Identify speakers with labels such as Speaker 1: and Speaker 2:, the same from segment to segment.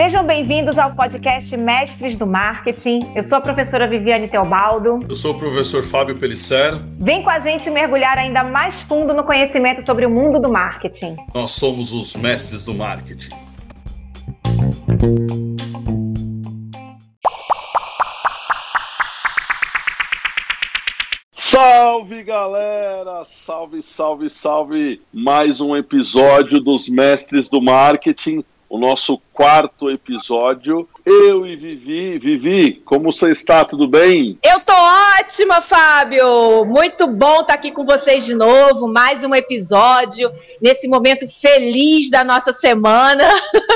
Speaker 1: Sejam bem-vindos ao podcast Mestres do Marketing. Eu sou a professora Viviane Teobaldo.
Speaker 2: Eu sou o professor Fábio Pellicer.
Speaker 1: Vem com a gente mergulhar ainda mais fundo no conhecimento sobre o mundo do marketing.
Speaker 2: Nós somos os mestres do marketing. Salve galera! Salve, salve, salve! Mais um episódio dos Mestres do Marketing o nosso quarto episódio. Eu e Vivi. Vivi, como você está? Tudo bem?
Speaker 1: Eu tô ótima, Fábio! Muito bom estar aqui com vocês de novo. Mais um episódio, nesse momento feliz da nossa semana.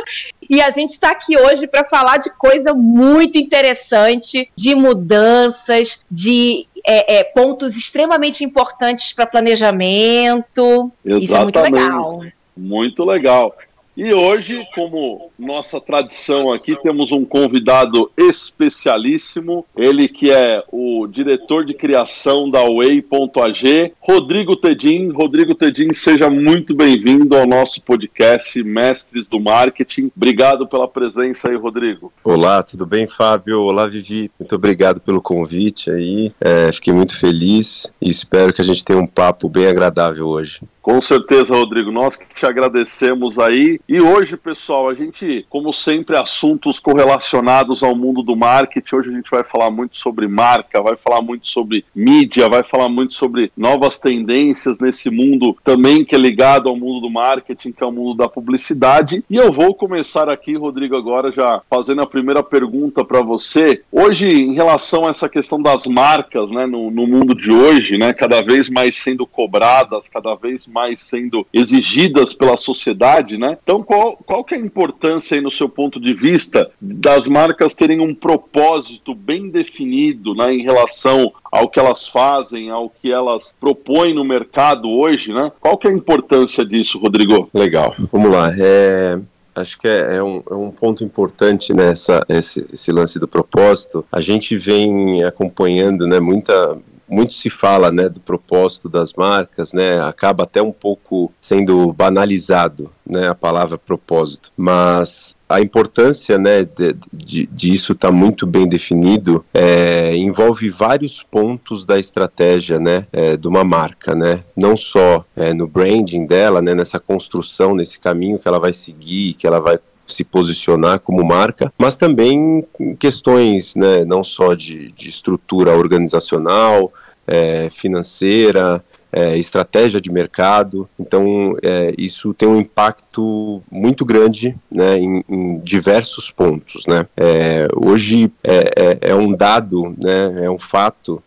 Speaker 1: e a gente está aqui hoje para falar de coisa muito interessante, de mudanças, de é, é, pontos extremamente importantes para planejamento.
Speaker 2: Exatamente. Isso é muito legal. Muito legal. E hoje, como nossa tradição aqui, temos um convidado especialíssimo, ele que é o diretor de criação da Way.ag, Rodrigo Tedim. Rodrigo Tedim, seja muito bem-vindo ao nosso podcast Mestres do Marketing. Obrigado pela presença aí, Rodrigo.
Speaker 3: Olá, tudo bem, Fábio? Olá, Vivi. Muito obrigado pelo convite aí. É, fiquei muito feliz e espero que a gente tenha um papo bem agradável hoje.
Speaker 2: Com certeza, Rodrigo. Nós que te agradecemos aí. E hoje, pessoal, a gente, como sempre, assuntos correlacionados ao mundo do marketing. Hoje a gente vai falar muito sobre marca, vai falar muito sobre mídia, vai falar muito sobre novas tendências nesse mundo também que é ligado ao mundo do marketing, que é o mundo da publicidade. E eu vou começar aqui, Rodrigo, agora já fazendo a primeira pergunta para você. Hoje, em relação a essa questão das marcas, né, no, no mundo de hoje, né, cada vez mais sendo cobradas, cada vez mais sendo exigidas pela sociedade, né? Então, qual, qual que é a importância aí, no seu ponto de vista, das marcas terem um propósito bem definido né, em relação ao que elas fazem, ao que elas propõem no mercado hoje, né? Qual que é a importância disso, Rodrigo?
Speaker 3: Legal, vamos lá. É, acho que é, é, um, é, um, ponto importante nessa esse, esse, lance do propósito. A gente vem acompanhando, né, muita muito se fala né, do propósito das marcas, né, acaba até um pouco sendo banalizado né, a palavra propósito, mas a importância né, de, de, disso estar tá muito bem definido é, envolve vários pontos da estratégia né, é, de uma marca, né, não só é, no branding dela, né, nessa construção, nesse caminho que ela vai seguir, que ela vai se posicionar como marca, mas também questões né, não só de, de estrutura organizacional, é, financeira, é, estratégia de mercado. Então, é, isso tem um impacto muito grande né, em, em diversos pontos. Né? É, hoje é, é, é, um dado, né, é um fato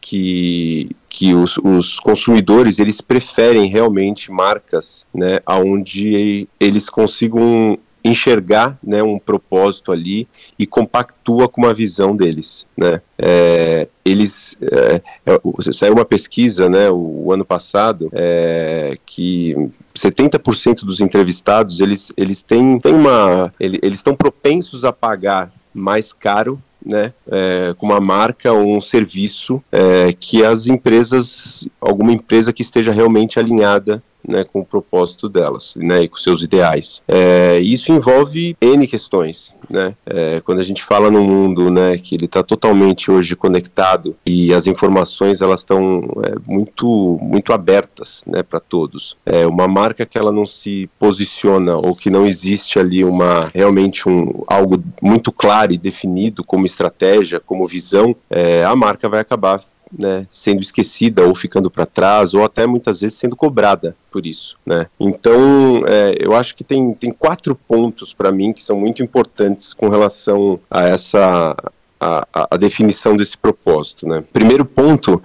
Speaker 3: que, que os, os, consumidores eles preferem realmente marcas né, onde eles consigam enxergar né, um propósito ali e compactua com uma visão deles. Né? É, eles é, é, saiu uma pesquisa né, o, o ano passado é, que 70% dos entrevistados eles, eles têm, têm uma eles estão propensos a pagar mais caro né, é, com uma marca ou um serviço é, que as empresas, alguma empresa que esteja realmente alinhada né, com o propósito delas né, e com seus ideais. É, isso envolve N questões. Né? É, quando a gente fala num mundo né, que ele está totalmente hoje conectado e as informações elas estão é, muito, muito abertas né, para todos. É, uma marca que ela não se posiciona ou que não existe ali uma realmente um, algo muito claro e definido como estratégia, como visão, é, a marca vai acabar né, sendo esquecida ou ficando para trás ou até muitas vezes sendo cobrada por isso, né? Então, é, eu acho que tem, tem quatro pontos para mim que são muito importantes com relação a essa a, a, definição desse propósito, né? Primeiro ponto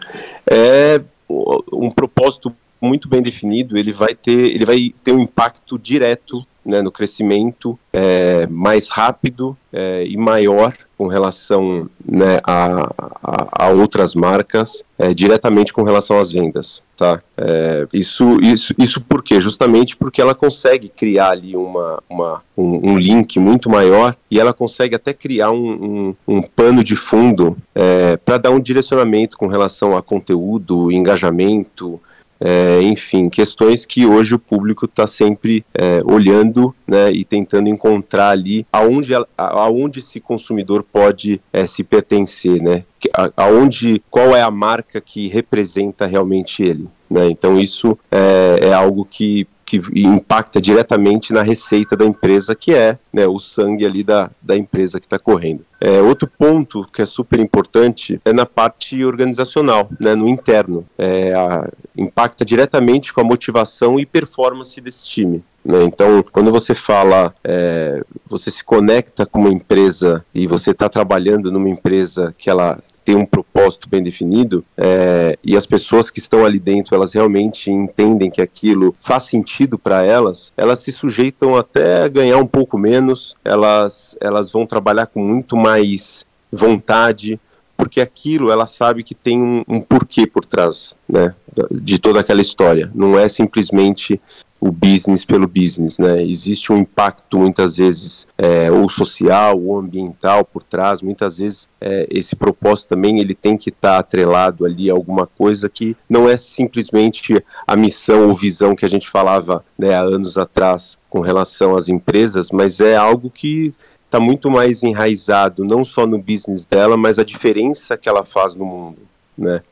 Speaker 3: é um propósito muito bem definido, ele vai ter, ele vai ter um impacto direto né, no crescimento é, mais rápido é, e maior com relação né, a, a, a, outras marcas, é, diretamente com relação às vendas. Tá? É, isso, isso, isso por quê? Justamente porque ela consegue criar ali uma, uma, um, um link muito maior e ela consegue até criar um, um, um pano de fundo é, para dar um direcionamento com relação a conteúdo, engajamento, é, enfim, questões que hoje o público está sempre é, olhando né, e tentando encontrar ali aonde, aonde esse consumidor pode é, se pertencer, né? Aonde, qual é a marca que representa realmente ele. Né? Então isso é, é algo que que impacta diretamente na receita da empresa, que é né, o sangue ali da, da empresa que está correndo. É, outro ponto que é super importante é na parte organizacional, né, no interno. É, a, impacta diretamente com a motivação e performance desse time. Né? Então, quando você fala, é, você se conecta com uma empresa e você está trabalhando numa empresa que ela tem um propósito bem definido é, e as pessoas que estão ali dentro elas realmente entendem que aquilo faz sentido para elas, elas se sujeitam até a ganhar um pouco menos, elas, elas vão trabalhar com muito mais vontade, porque aquilo ela sabe que tem um, um porquê por trás né, de toda aquela história. Não é simplesmente o business pelo business, né? Existe um impacto muitas vezes é, ou social ou ambiental por trás. Muitas vezes é, esse propósito também ele tem que estar tá atrelado ali a alguma coisa que não é simplesmente a missão ou visão que a gente falava né, há anos atrás com relação às empresas, mas é algo que está muito mais enraizado não só no business dela, mas a diferença que ela faz no mundo, né?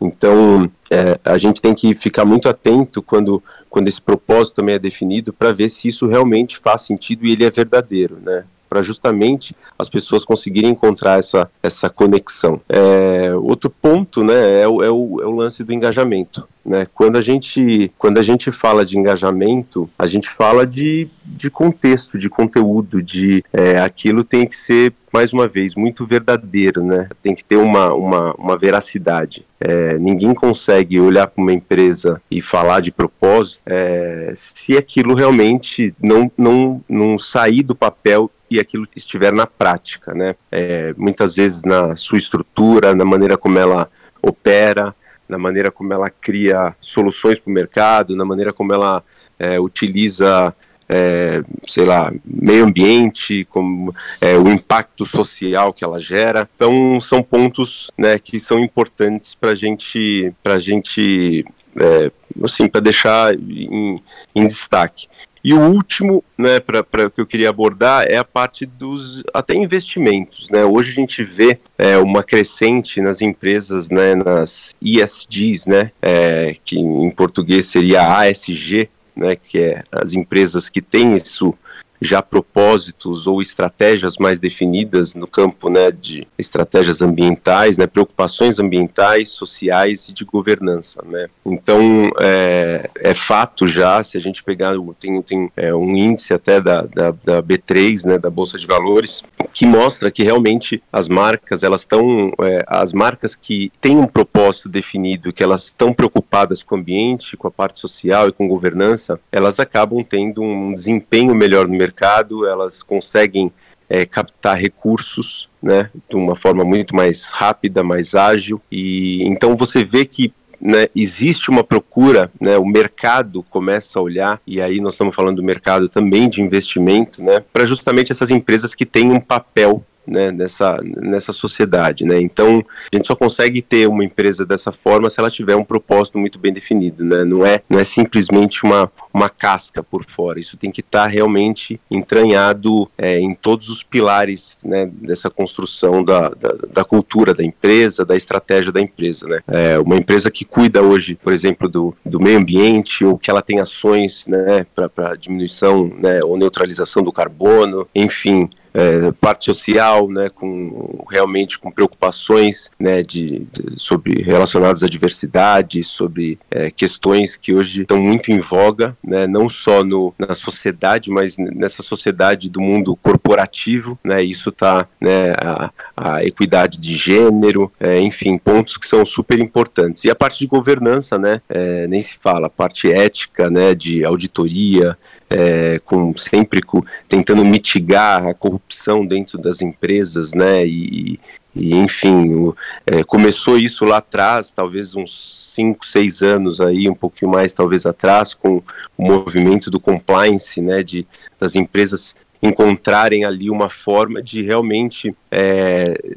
Speaker 3: Então, é, a gente tem que ficar muito atento quando, quando esse propósito também é definido para ver se isso realmente faz sentido e ele é verdadeiro, né? Para justamente as pessoas conseguirem encontrar essa, essa conexão. É, outro ponto, né, é o, é, o, é o lance do engajamento. Né? Quando, a gente, quando a gente fala de engajamento, a gente fala de, de contexto, de conteúdo, de é, aquilo tem que ser, mais uma vez, muito verdadeiro, né? tem que ter uma, uma, uma veracidade. É, ninguém consegue olhar para uma empresa e falar de propósito é, se aquilo realmente não, não, não sair do papel e aquilo estiver na prática, né? É, muitas vezes na sua estrutura, na maneira como ela opera, na maneira como ela cria soluções para o mercado, na maneira como ela é, utiliza, é, sei lá, meio ambiente, como é, o impacto social que ela gera. Então, são pontos né, que são importantes para gente, a gente, é, assim, para deixar em, em destaque. E o último, né, para que eu queria abordar é a parte dos até investimentos, né? Hoje a gente vê é, uma crescente nas empresas, né, nas ESGs, né, é, que em português seria ASG, né, que é as empresas que têm isso já propósitos ou estratégias mais definidas no campo né, de estratégias ambientais, né, preocupações ambientais, sociais e de governança. Né. Então, é, é fato já, se a gente pegar, tem, tem é, um índice até da, da, da, B3, né, da Bolsa de Valores, que mostra que realmente as marcas, elas estão, é, as marcas que têm um propósito definido, que elas estão preocupadas com o ambiente, com a parte social e com governança, elas acabam tendo um desempenho melhor no mercado mercado, elas conseguem é, captar recursos né, de uma forma muito mais rápida, mais ágil. E então você vê que né, existe uma procura, né, o mercado começa a olhar, e aí nós estamos falando do mercado também de investimento, né, para justamente essas empresas que têm um papel né, nessa, nessa sociedade. Né? Então, a gente só consegue ter uma empresa dessa forma se ela tiver um propósito muito bem definido. Né? Não, é, não é simplesmente uma, uma casca por fora. Isso tem que estar tá realmente entranhado é, em todos os pilares né, dessa construção da, da, da, cultura da empresa, da estratégia da empresa. Né? É, uma empresa que cuida hoje, por exemplo, do, do meio ambiente, ou que ela tem ações né, para diminuição né, ou neutralização do carbono, enfim, é, parte social, né, com realmente com preocupações, né, de, de sobre relacionadas à diversidade, sobre é, questões que hoje estão muito em voga, né, não só no, na sociedade, mas nessa sociedade do mundo corporativo, né, isso está, né, a, a, equidade de gênero, é, enfim, pontos que são super importantes. E a parte de governança, né, é, nem se fala, a parte ética, né, de auditoria, é, com sempre com, tentando mitigar a corrupção dentro das empresas, né? E, e enfim, o, é, começou isso lá atrás, talvez uns 5, 6 anos aí, um pouquinho mais talvez atrás, com o movimento do compliance, né? De, das empresas encontrarem ali uma forma de realmente é,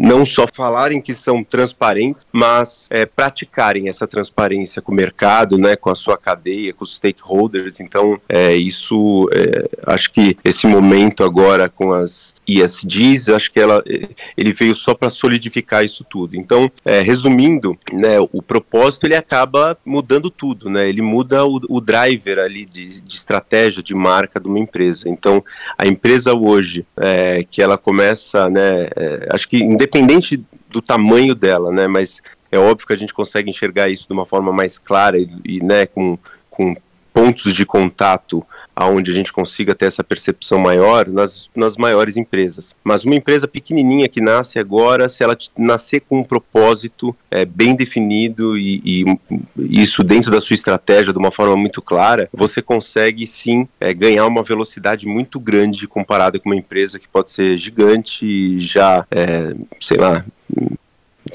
Speaker 3: não só falarem que são transparentes, mas é, praticarem essa transparência com o mercado, né, com a sua cadeia, com os stakeholders. Então, é, isso, é, acho que esse momento agora com as ESGs, acho que ela, ele veio só para solidificar isso tudo. Então, é, resumindo, né, o propósito ele acaba mudando tudo, né? Ele muda o, o driver ali de, de, estratégia, de marca de uma empresa. Então, a empresa hoje é, que ela começa, né? É, acho que independente do tamanho dela, né? Mas é óbvio que a gente consegue enxergar isso de uma forma mais clara e, e né, com, com pontos de contato aonde a gente consiga ter essa percepção maior nas, nas maiores empresas. Mas uma empresa pequenininha que nasce agora, se ela nascer com um propósito é, bem definido e, e, isso dentro da sua estratégia de uma forma muito clara, você consegue sim é, ganhar uma velocidade muito grande comparada com uma empresa que pode ser gigante já, é, sei lá,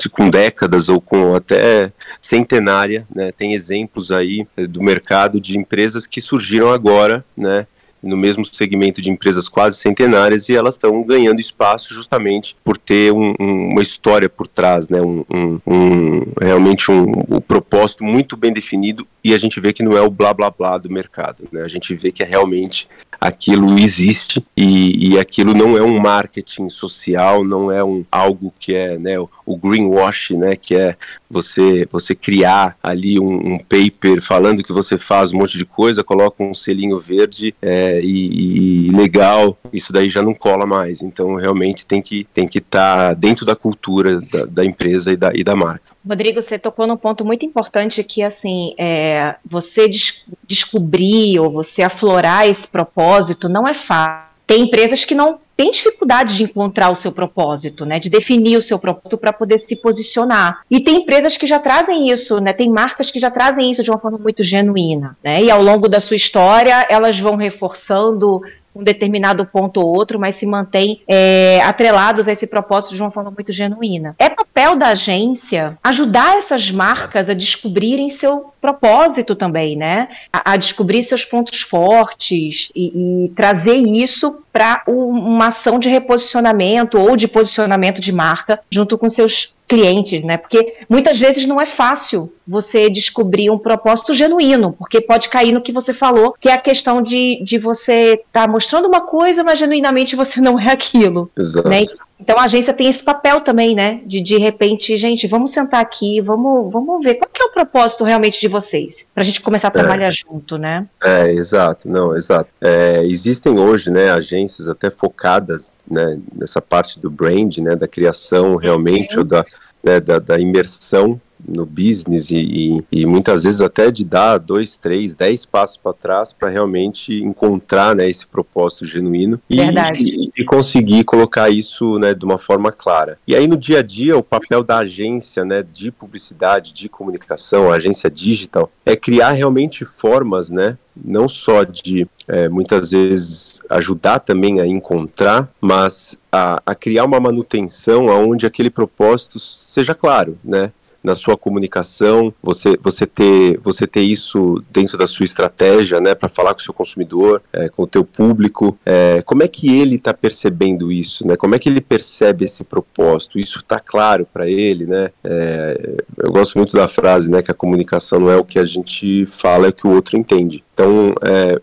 Speaker 3: com décadas ou com até centenária, né? Tem exemplos aí eh, do mercado de empresas que surgiram agora, né? no mesmo segmento de empresas quase centenárias e elas estão ganhando espaço justamente por ter um, um, uma história por trás, né? Um, um, realmente um, propósito muito bem definido e a gente vê que não é o blá blá blá do mercado, né? A gente vê que é realmente aquilo existe e, e aquilo não é um marketing social, não é um algo que é né, o greenwash, né, que é você você criar ali um, um, paper falando que você faz um monte de coisa, coloca um selinho verde é, e, e, legal, isso daí já não cola mais. Então realmente tem que tem que estar tá dentro da cultura da, da empresa e da, e da marca.
Speaker 1: Rodrigo, você tocou num ponto muito importante que, assim, é, você des descobrir ou você aflorar esse propósito não é fácil. Tem empresas que não têm dificuldade de encontrar o seu propósito, né, de definir o seu propósito para poder se posicionar. E tem empresas que já trazem isso, né, tem marcas que já trazem isso de uma forma muito genuína, né, e ao longo da sua história elas vão reforçando um determinado ponto ou outro, mas se mantém é, atrelados a esse propósito de uma forma muito genuína. É papel da agência ajudar essas marcas a descobrirem seu propósito também, né? A, a descobrir seus pontos fortes e, e trazer isso para uma ação de reposicionamento ou de posicionamento de marca junto com seus clientes, né? Porque muitas vezes não é fácil você descobrir um propósito genuíno, porque pode cair no que você falou, que é a questão de, de você estar tá mostrando uma coisa, mas genuinamente você não é aquilo. Exato. Né? Então a agência tem esse papel também, né? De de repente, gente, vamos sentar aqui, vamos, vamos ver qual que é o propósito realmente de vocês, para a gente começar a trabalhar é. junto, né?
Speaker 3: É, exato, não, exato. É, existem hoje, né, agências até focadas, né, nessa parte do brand, né, da criação realmente ou da, né, da, da imersão no business e, e, e, muitas vezes até de dar dois, três, dez passos para trás para realmente encontrar né, esse propósito genuíno e, e, e, conseguir colocar isso né, de uma forma clara. E aí no dia a dia o papel da agência né, de publicidade, de comunicação, agência digital, é criar realmente formas, né, não só de é, muitas vezes ajudar também a encontrar, mas a, a criar uma manutenção aonde aquele propósito seja claro, né? Na sua comunicação, você, você, ter, você ter isso dentro da sua estratégia, né, para falar com o seu consumidor, é, com o teu público, é, como é que ele está percebendo isso, né, como é que ele percebe esse propósito, isso está claro para ele, né, é, eu gosto muito da frase, né, que a comunicação não é o que a gente fala, é o que o outro entende. Então, é,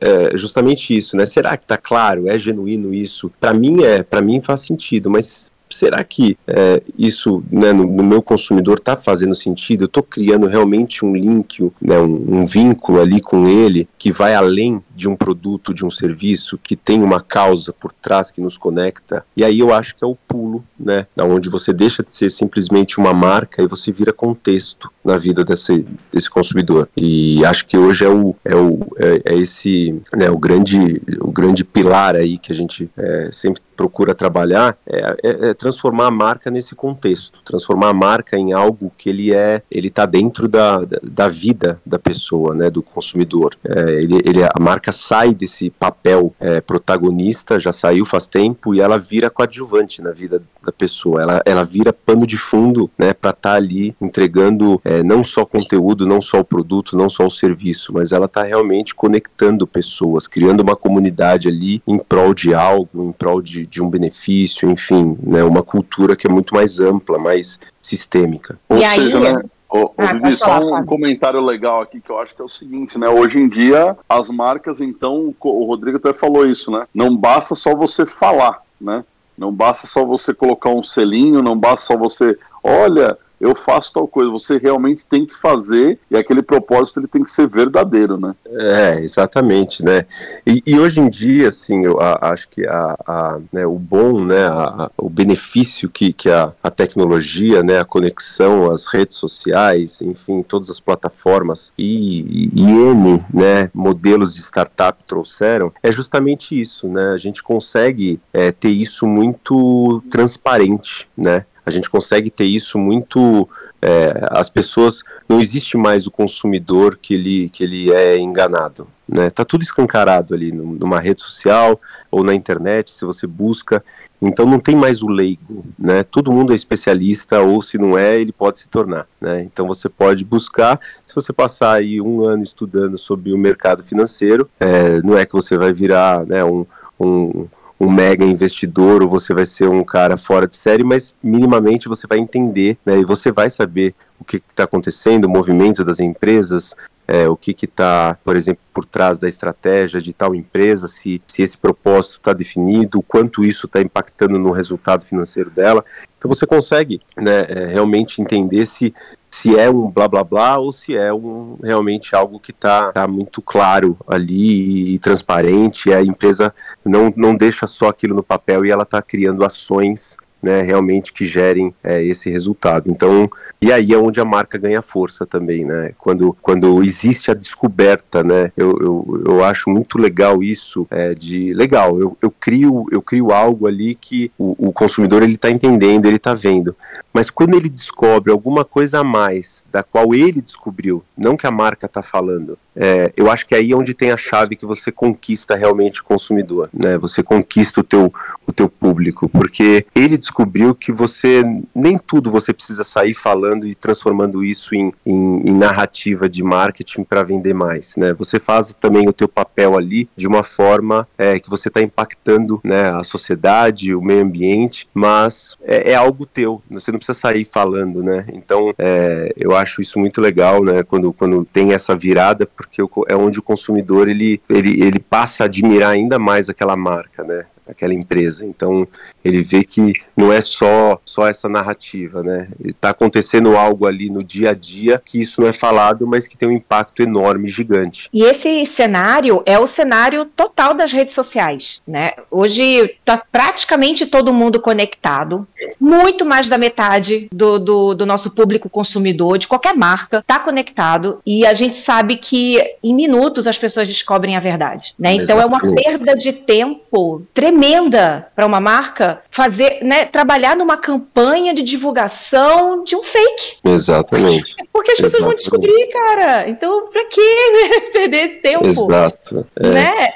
Speaker 3: é justamente isso, né? Será que está claro? É genuíno isso? Para mim é, para mim faz sentido, mas será que é, isso né, no, no, meu consumidor está fazendo sentido? Eu estou criando realmente um link, né, um, um, vínculo ali com ele que vai além de um produto, de um serviço, que tem uma causa por trás que nos conecta. E aí eu acho que é o pulo, né, da onde você deixa de ser simplesmente uma marca e você vira contexto na vida desse, desse consumidor. E acho que hoje é o é, o, é, é esse né, o grande o grande pilar aí que a gente é, sempre procura trabalhar é, é, é, transformar a marca nesse contexto, transformar a marca em algo que ele é, ele está dentro da, da, da, vida da pessoa, né, do consumidor. É, ele, ele, a marca sai desse papel é, protagonista, já saiu faz tempo, e ela vira coadjuvante na vida da pessoa. Ela, ela vira pano de fundo né, para estar tá ali entregando é, não só conteúdo, não só o produto, não só o serviço, mas ela está realmente conectando pessoas, criando uma comunidade ali em prol de algo, em prol de, de um benefício, enfim, né, uma cultura que é muito mais ampla, mais sistêmica.
Speaker 2: Ou e seja, aí, né? Ô, ah, Vivi, só um comentário legal aqui que eu acho que é o seguinte, né? Hoje em dia, as marcas, então, o Rodrigo até falou isso, né? Não basta só você falar, né? Não basta só você colocar um selinho, não basta só você, olha, eu faço tal coisa. Você realmente tem que fazer e aquele propósito ele tem que ser verdadeiro, né?
Speaker 3: É, exatamente, né? E, e hoje em dia, assim, eu a, acho que a, a né, o bom, né, a, o benefício que, que a, a tecnologia, né, a conexão, as redes sociais, enfim, todas as plataformas e, e, N, né, modelos de startup trouxeram, é justamente isso, né? A gente consegue é, ter isso muito transparente, né? A gente consegue ter isso muito. É, as pessoas. Não existe mais o consumidor que ele, que ele é enganado. Né? Tá tudo escancarado ali numa rede social ou na internet, se você busca. Então não tem mais o leigo, né? Todo mundo é especialista ou se não é, ele pode se tornar, né? Então você pode buscar. Se você passar aí um ano estudando sobre o mercado financeiro, é, não é que você vai virar, né? Um, um um mega investidor ou você vai ser um cara fora de série, mas minimamente você vai entender, né, e você vai saber o que está acontecendo, o movimento das empresas, é, o que está, por exemplo, por trás da estratégia de tal empresa, se, se esse propósito está definido, o quanto isso está impactando no resultado financeiro dela. Então você consegue né, é, realmente entender se, se é um blá blá blá ou se é um, realmente algo que está tá muito claro ali e, e transparente. A empresa não, não deixa só aquilo no papel e ela está criando ações né, realmente que gerem é, esse resultado. Então, e aí é onde a marca ganha força também, né? Quando, quando existe a descoberta, né? Eu, eu, eu acho muito legal isso é, de legal. Eu, eu crio eu crio algo ali que o, o consumidor ele está entendendo, ele está vendo. Mas quando ele descobre alguma coisa a mais da qual ele descobriu, não que a marca está falando, é, eu acho que aí é onde tem a chave que você conquista realmente o consumidor, né? Você conquista o teu, o teu público, porque ele descobriu que você nem tudo você precisa sair falando e transformando isso em, em, em narrativa de marketing para vender mais, né? Você faz também o teu papel ali de uma forma é, que você está impactando, né, a sociedade, o meio ambiente, mas é, é, algo teu, você não precisa sair falando, né? Então, é, eu acho isso muito legal, né? Quando, quando tem essa virada porque é onde o consumidor ele, ele, ele passa a admirar ainda mais aquela marca, né? Aquela empresa. Então ele vê que não é só só essa narrativa, né? Está acontecendo algo ali no dia a dia que isso não é falado, mas que tem um impacto enorme, gigante.
Speaker 1: E esse cenário é o cenário total das redes sociais, né? Hoje está praticamente todo mundo conectado, muito mais da metade do, do, do nosso público consumidor de qualquer marca está conectado e a gente sabe que em minutos as pessoas descobrem a verdade, né? Então Exatamente. é uma perda de tempo tremenda tremenda para uma marca fazer, né, trabalhar numa campanha de divulgação de um fake.
Speaker 3: Exatamente.
Speaker 1: Porque as pessoas vão descobrir, cara. Então, para que né, perder esse tempo?
Speaker 3: Exato.
Speaker 1: É. Né?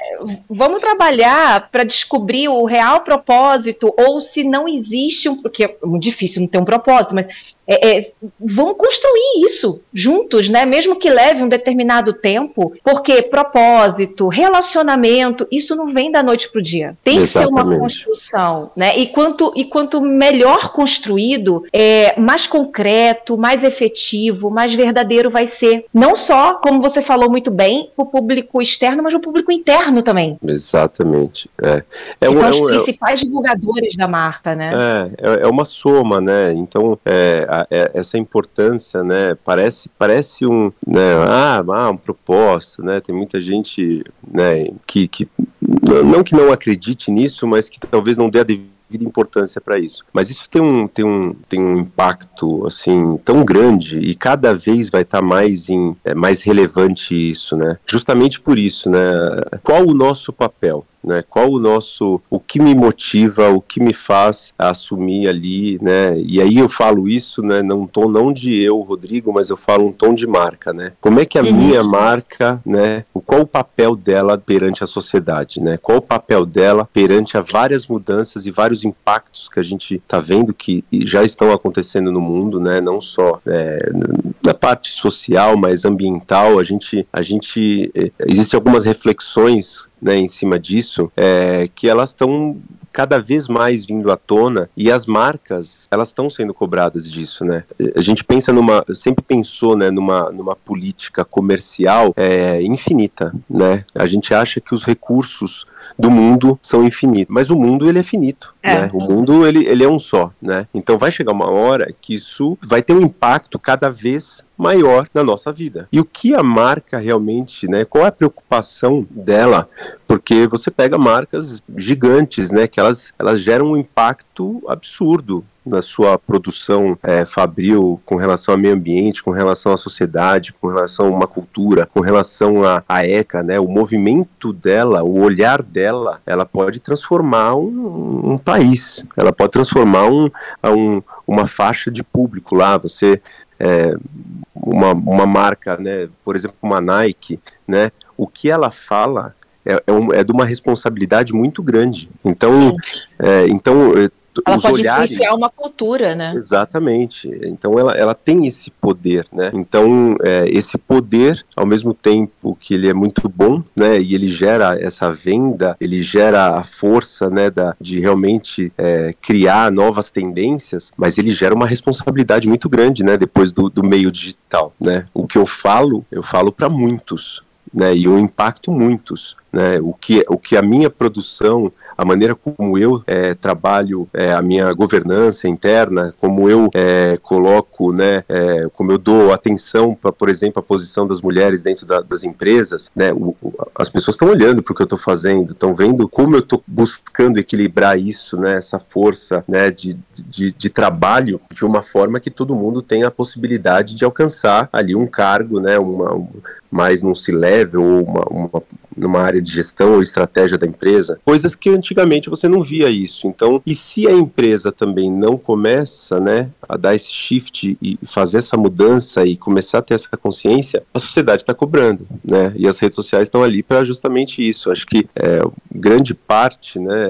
Speaker 1: Vamos trabalhar para descobrir o real propósito ou se não existe um, porque é muito difícil não ter um propósito, mas é, é, vão construir isso juntos, né? Mesmo que leve um determinado tempo, porque propósito, relacionamento, isso não vem da noite para o dia. Tem que ser uma construção, né? E quanto, e quanto melhor construído, é, mais concreto, mais efetivo, mais verdadeiro vai ser. Não só, como você falou muito bem, para o público externo, mas para o público interno também.
Speaker 3: Exatamente. É,
Speaker 1: é um, são os é principais divulgadores da marca, né?
Speaker 3: É, é, é uma soma, né? Então, é, a, é, essa importância, né? Parece, parece um, né? Ah, ah, um propósito, né? Tem muita gente, né? Que, que não que não acredite nisso, mas que talvez não dê a devida importância para isso. Mas isso tem um, tem, um, tem um impacto assim tão grande e cada vez vai estar tá mais, em, é, mais relevante isso, né? Justamente por isso, né? Qual o nosso papel? Né? Qual o nosso, o que me motiva, o que me faz assumir ali, né? E aí eu falo isso, né? Num tom não de eu, Rodrigo, mas eu falo um tom de marca, né? Como é que a uhum. minha marca, né? Qual o papel dela perante a sociedade, né? Qual o papel dela perante a várias mudanças e vários impactos que a gente está vendo que já estão acontecendo no mundo, né? Não só é, na parte social, mas ambiental. A gente, a gente é, existem algumas reflexões né, em cima disso, é, que elas estão cada vez mais vindo à tona e as marcas elas estão sendo cobradas disso, né? A gente pensa numa, sempre pensou, né, numa, numa política comercial é, infinita, né? A gente acha que os recursos do mundo são infinitos, mas o mundo ele é finito, é. né? O mundo ele, ele é um só, né? Então vai chegar uma hora que isso vai ter um impacto cada vez maior na nossa vida. E o que a marca realmente, né? Qual é a preocupação dela? Porque você pega marcas gigantes, né? Que elas, elas geram um impacto absurdo na sua produção é, fabril com relação ao meio ambiente, com relação à sociedade, com relação a uma cultura, com relação à, à ECA, né? O movimento dela, o olhar dela, ela pode transformar um, um país, ela pode transformar um, um, uma faixa de público lá. Você é, uma, uma marca, né, por exemplo, uma Nike, né, o que ela fala é, é, um, é de uma responsabilidade muito grande. Então, é, então
Speaker 1: ela os pode olhares, influenciar uma cultura, né?
Speaker 3: Exatamente. Então ela, ela tem esse poder, né? Então é, esse poder, ao mesmo tempo que ele é muito bom, né? E ele gera essa venda, ele gera a força, né? Da, de realmente é, criar novas tendências, mas ele gera uma responsabilidade muito grande, né? Depois do, do meio digital, né? O que eu falo, eu falo para muitos, né? E eu impacto muitos né, o, que, o que a minha produção, a maneira como eu é, trabalho é, a minha governança interna, como eu é, coloco, né, como eu dou atenção para, por exemplo, a posição das mulheres dentro da, das empresas, né, o, as pessoas estão olhando para o que eu estou fazendo, estão vendo como eu estou buscando equilibrar isso, né, essa força né, de, de, de, trabalho de uma forma que todo mundo tenha a possibilidade de alcançar ali um cargo, né, uma, um, mais num C-level ou uma, uma, numa área de gestão ou estratégia da empresa, coisas que antigamente você não via isso. Então, e se a empresa também não começa, né, a dar esse shift e fazer essa mudança e começar a ter essa consciência, a sociedade está cobrando, né? E as redes sociais estão ali para justamente isso. Acho que é, grande parte, né,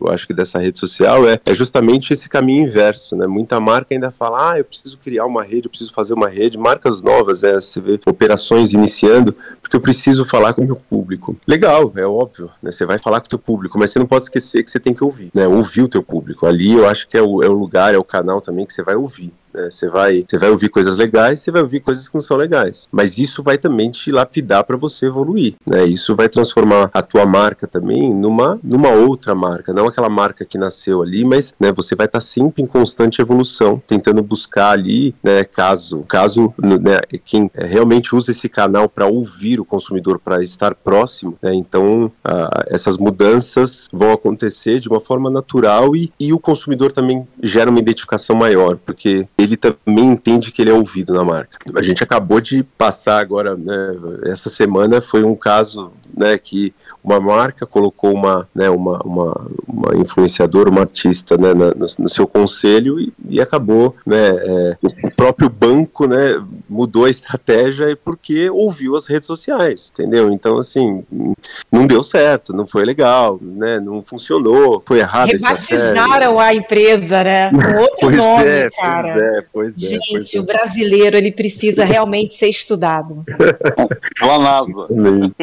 Speaker 3: eu acho que dessa rede social é, é justamente esse caminho inverso, né? Muita marca ainda fala, ah, eu preciso criar uma rede, eu preciso fazer uma rede, marcas novas, né? Você vê operações iniciando, porque eu preciso falar com o meu público. Legal é óbvio, né? Você vai falar com o teu público, mas você não pode esquecer que você tem que ouvir, né? Ouvir o teu público. Ali eu acho que é o, é o lugar, é o canal também que você vai ouvir. Né? Você vai, você vai ouvir coisas legais, você vai ouvir coisas que não são legais. Mas isso vai também te lapidar para você evoluir. Né? Isso vai transformar a tua marca também numa, numa outra marca, não aquela marca que nasceu ali, mas né, você vai estar tá sempre em constante evolução, tentando buscar ali, né, caso, caso né, quem realmente usa esse canal para ouvir o consumidor, para estar próximo, né, então a, essas mudanças vão acontecer de uma forma natural e, e o consumidor também gera uma identificação maior, porque ele também entende que ele é ouvido na marca. A gente acabou de passar agora, né, essa semana foi um caso né, que uma marca colocou uma, né, uma, uma, uma influenciadora, uma artista né, na, no, no, seu conselho e, e acabou, né, é, o próprio banco né, mudou a estratégia porque ouviu as redes sociais, entendeu? Então, assim, não deu certo, não foi legal, né, não funcionou, foi errado
Speaker 1: a estratégia. a empresa, né? Com outro
Speaker 3: pois
Speaker 1: nome,
Speaker 3: é,
Speaker 1: cara.
Speaker 3: Pois é, pois é.
Speaker 1: Gente,
Speaker 3: pois
Speaker 1: é. o brasileiro, ele precisa realmente ser estudado.
Speaker 2: Planava.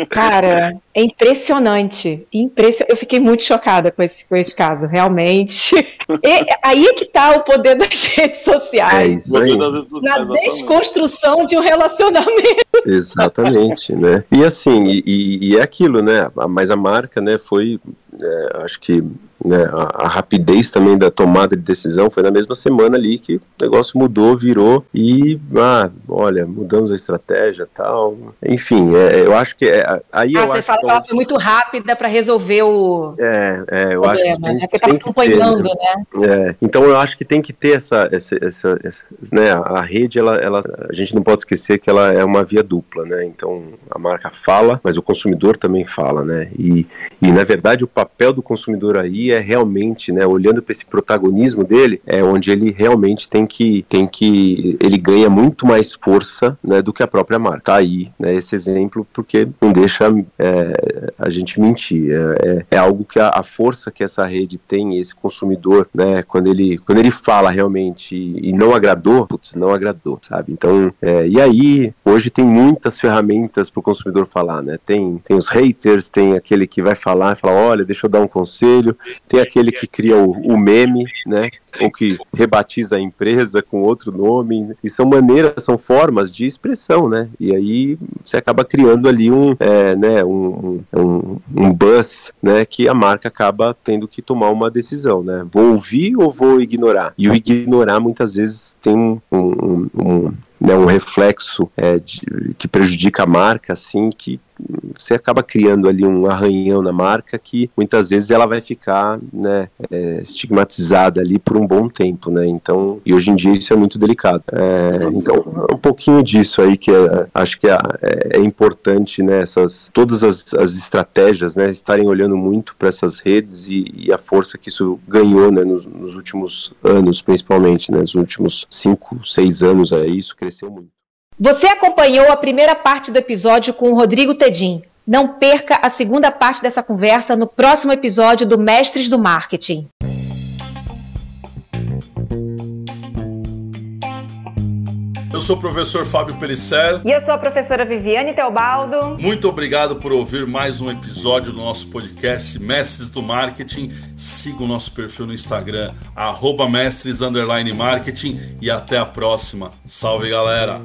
Speaker 1: Cara, é impressionante. Impression... Eu fiquei muito chocada com esse, com esse caso, realmente. E, aí é que está o poder das redes sociais. É
Speaker 3: isso aí.
Speaker 1: Na desconstrução de um relacionamento.
Speaker 3: Exatamente, né? E assim, e, e é aquilo, né? Mas a marca, né, foi, é, acho que né, a, a, rapidez também da tomada de decisão foi na mesma semana ali que o negócio mudou, virou e, ah, olha, mudamos a estratégia tal. Enfim, é, eu acho que. É, aí
Speaker 1: ah,
Speaker 3: eu
Speaker 1: você
Speaker 3: acho
Speaker 1: fala que ela foi muito rápida para resolver o.
Speaker 3: É, é eu problema, acho que. Tem,
Speaker 1: né? Você está acompanhando, ter,
Speaker 3: né? É, então eu acho que tem que ter essa. essa, essa, essa né, a rede, ela, ela, a gente não pode esquecer que ela é uma via dupla, né? Então a marca fala, mas o consumidor também fala, né? E, e na verdade o papel do consumidor aí é realmente, né, olhando para esse protagonismo dele, é onde ele realmente tem que tem que ele ganha muito mais força, né, do que a própria marca. Tá aí, né, esse exemplo porque não deixa é, a gente mentir. É, é, é algo que a, a, força que essa rede tem, esse consumidor, né, quando ele quando ele fala realmente e, e não agradou, putz, não agradou, sabe? Então, é, e aí hoje tem muitas ferramentas para o consumidor falar, né? Tem tem os haters, tem aquele que vai falar e falar, olha, deixa eu dar um conselho, tem aquele que cria o, o meme, né? Ou que rebatiza a empresa com outro nome. E são maneiras, são formas de expressão, né? E aí você acaba criando ali um, é, né, um, um, um buzz, né? Que a marca acaba tendo que tomar uma decisão, né? Vou ouvir ou vou ignorar? E o ignorar muitas vezes tem um, um, um né, um reflexo é, de, que prejudica a marca, assim, que você acaba criando ali um arranhão na marca que muitas vezes ela vai ficar né, é, estigmatizada ali por um bom tempo, né? Então, e hoje em dia isso é muito delicado. É, então, um pouquinho disso aí que é, acho que é, é, importante, né? Todas as, as estratégias, né? Estarem olhando muito para essas redes e, e, a força que isso ganhou, né? Nos, nos últimos anos, principalmente, né? Nos últimos cinco, seis anos aí, isso cresceu muito.
Speaker 1: Você acompanhou a primeira parte do episódio com o Rodrigo Tedim. Não perca a segunda parte dessa conversa no próximo episódio do Mestres do Marketing.
Speaker 2: Eu sou o professor Fábio Pelisser.
Speaker 1: E eu sou a professora Viviane Teobaldo.
Speaker 2: Muito obrigado por ouvir mais um episódio do nosso podcast Mestres do Marketing. Siga o nosso perfil no Instagram, arroba mestres marketing e até a próxima. Salve galera!